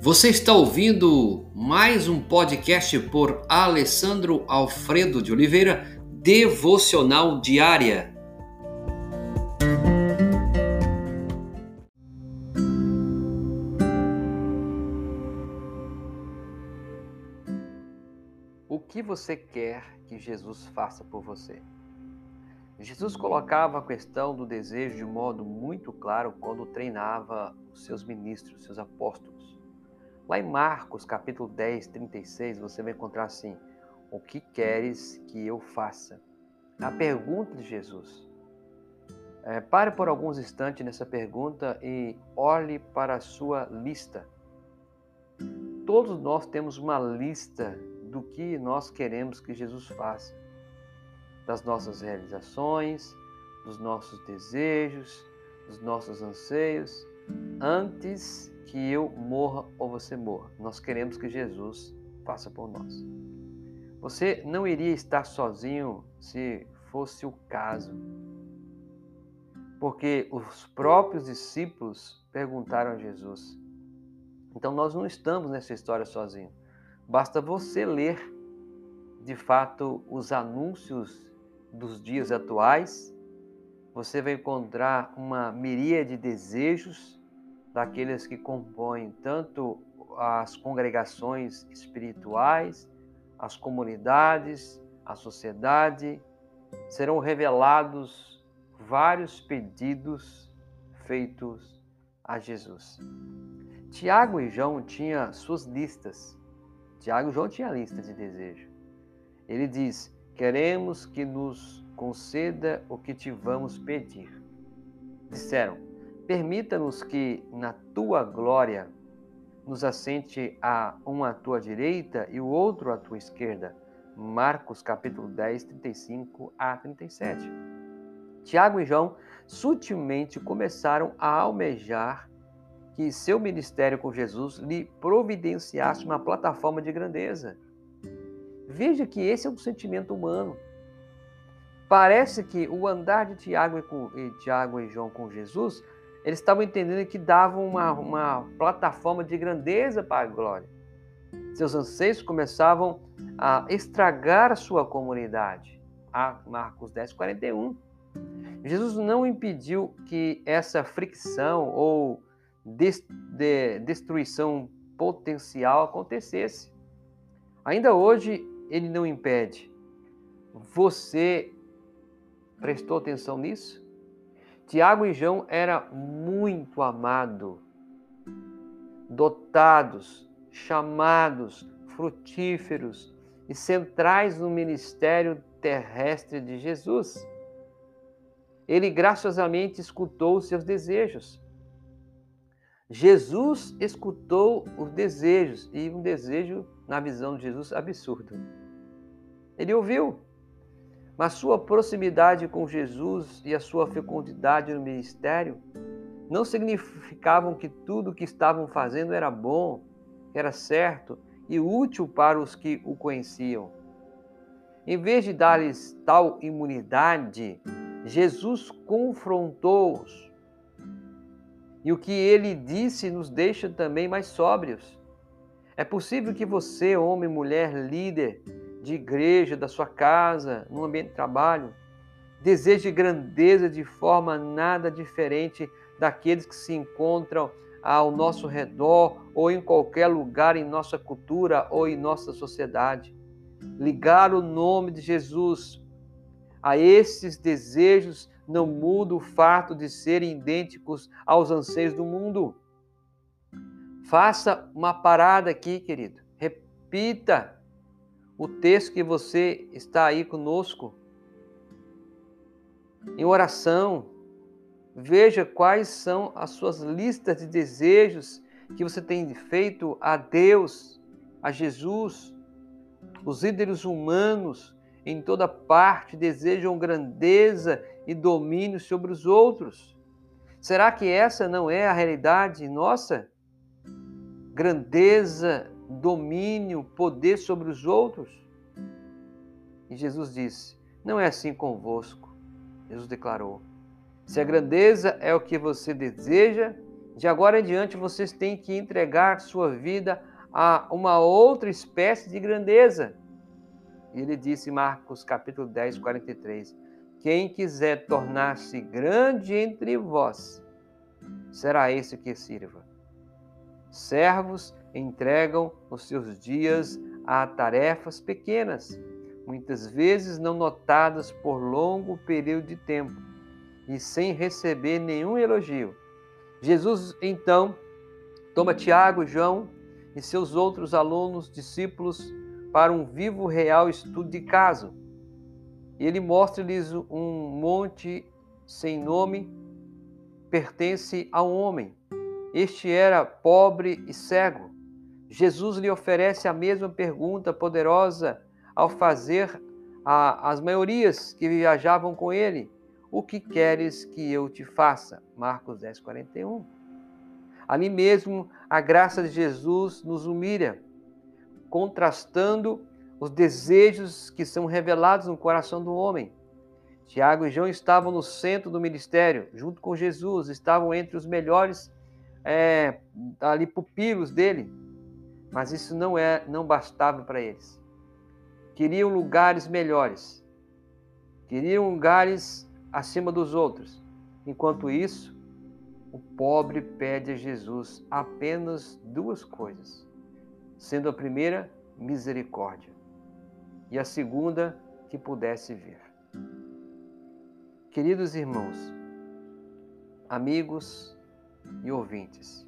Você está ouvindo mais um podcast por Alessandro Alfredo de Oliveira, Devocional Diária. O que você quer que Jesus faça por você? Jesus colocava a questão do desejo de modo muito claro quando treinava os seus ministros, seus apóstolos. Lá em Marcos, capítulo 10, 36, você vai encontrar assim: O que queres que eu faça? A pergunta de Jesus. É, pare por alguns instantes nessa pergunta e olhe para a sua lista. Todos nós temos uma lista do que nós queremos que Jesus faça das nossas realizações, dos nossos desejos, dos nossos anseios, antes que eu morra ou você morra. Nós queremos que Jesus faça por nós. Você não iria estar sozinho se fosse o caso. Porque os próprios discípulos perguntaram a Jesus. Então nós não estamos nessa história sozinhos. Basta você ler de fato os anúncios dos dias atuais, você vai encontrar uma miríade de desejos daqueles que compõem tanto as congregações espirituais, as comunidades, a sociedade, serão revelados vários pedidos feitos a Jesus. Tiago e João tinham suas listas. Tiago e João tinham lista de desejo. Ele diz: Queremos que nos conceda o que te vamos pedir. Disseram: Permita-nos que na tua glória nos assente a um à tua direita e o outro à tua esquerda. Marcos capítulo 10, 35 a 37. Tiago e João sutilmente começaram a almejar que seu ministério com Jesus lhe providenciasse uma plataforma de grandeza Veja que esse é um sentimento humano. Parece que o andar de Tiago e, com, e Tiago e João com Jesus, eles estavam entendendo que davam uma, uma plataforma de grandeza para a glória. Seus anseios começavam a estragar a sua comunidade. A Marcos 10, 41. Jesus não impediu que essa fricção ou destruição potencial acontecesse. Ainda hoje, ele não impede. Você prestou atenção nisso? Tiago e João era muito amado, dotados, chamados, frutíferos e centrais no ministério terrestre de Jesus. Ele graciosamente escutou seus desejos. Jesus escutou os desejos e um desejo, na visão de Jesus, absurdo. Ele ouviu, mas sua proximidade com Jesus e a sua fecundidade no ministério não significavam que tudo o que estavam fazendo era bom, era certo e útil para os que o conheciam. Em vez de dar-lhes tal imunidade, Jesus confrontou-os e o que ele disse nos deixa também mais sóbrios. É possível que você, homem, mulher, líder de igreja, da sua casa, no ambiente de trabalho, deseje grandeza de forma nada diferente daqueles que se encontram ao nosso redor ou em qualquer lugar em nossa cultura ou em nossa sociedade. Ligar o nome de Jesus a esses desejos não muda o fato de serem idênticos aos anseios do mundo. Faça uma parada aqui, querido. Repita o texto que você está aí conosco. Em oração, veja quais são as suas listas de desejos que você tem feito a Deus, a Jesus, os líderes humanos em toda parte desejam grandeza e domínio sobre os outros. Será que essa não é a realidade nossa? Grandeza, domínio, poder sobre os outros? E Jesus disse: Não é assim convosco. Jesus declarou: Se a grandeza é o que você deseja, De agora em diante vocês têm que entregar sua vida a uma outra espécie de grandeza. E ele disse em Marcos capítulo 10, 43: Quem quiser tornar-se grande entre vós, será esse que sirva. Servos entregam os seus dias a tarefas pequenas, muitas vezes não notadas por longo período de tempo e sem receber nenhum elogio. Jesus então toma Tiago, João e seus outros alunos, discípulos, para um vivo real estudo de caso. Ele mostra-lhes um monte sem nome, pertence a um homem. Este era pobre e cego. Jesus lhe oferece a mesma pergunta poderosa ao fazer a, as maiorias que viajavam com ele: O que queres que eu te faça? Marcos 10, 41. Ali mesmo, a graça de Jesus nos humilha, contrastando os desejos que são revelados no coração do homem. Tiago e João estavam no centro do ministério, junto com Jesus, estavam entre os melhores é, ali pupilos dele, mas isso não é, não bastava para eles. Queriam lugares melhores, queriam lugares acima dos outros. Enquanto isso, o pobre pede a Jesus apenas duas coisas, sendo a primeira misericórdia e a segunda que pudesse ver. Queridos irmãos, amigos e ouvintes,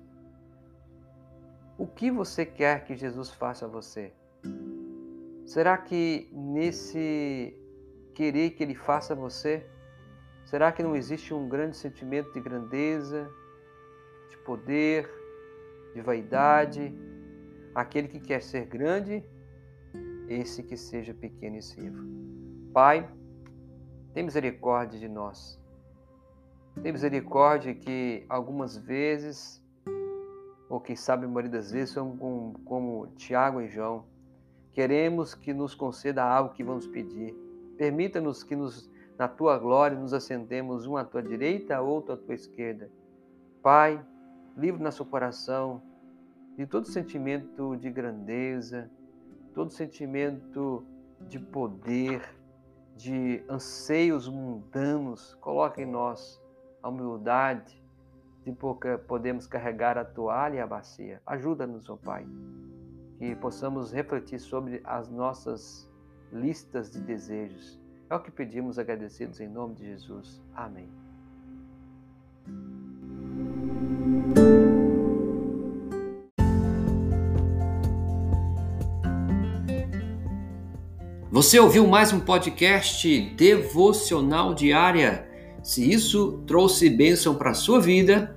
o que você quer que Jesus faça a você? Será que nesse querer que Ele faça a você, será que não existe um grande sentimento de grandeza, de poder, de vaidade? Aquele que quer ser grande, esse que seja pequeno e sirva. Pai, tem misericórdia de nós. Tem misericórdia que algumas vezes ou quem sabe a maioria das vezes somos como, como Tiago e João. Queremos que nos conceda algo que vamos pedir. Permita-nos que nos, na tua glória nos assentemos um à tua direita, outro à tua esquerda. Pai, livre nosso coração de todo sentimento de grandeza, todo sentimento de poder, de anseios mundanos. Coloque em nós a humildade, de podemos carregar a toalha e a bacia. Ajuda-nos, ó oh Pai, que possamos refletir sobre as nossas listas de desejos. É o que pedimos agradecidos em nome de Jesus. Amém. Você ouviu mais um podcast devocional diária? Se isso trouxe bênção para a sua vida,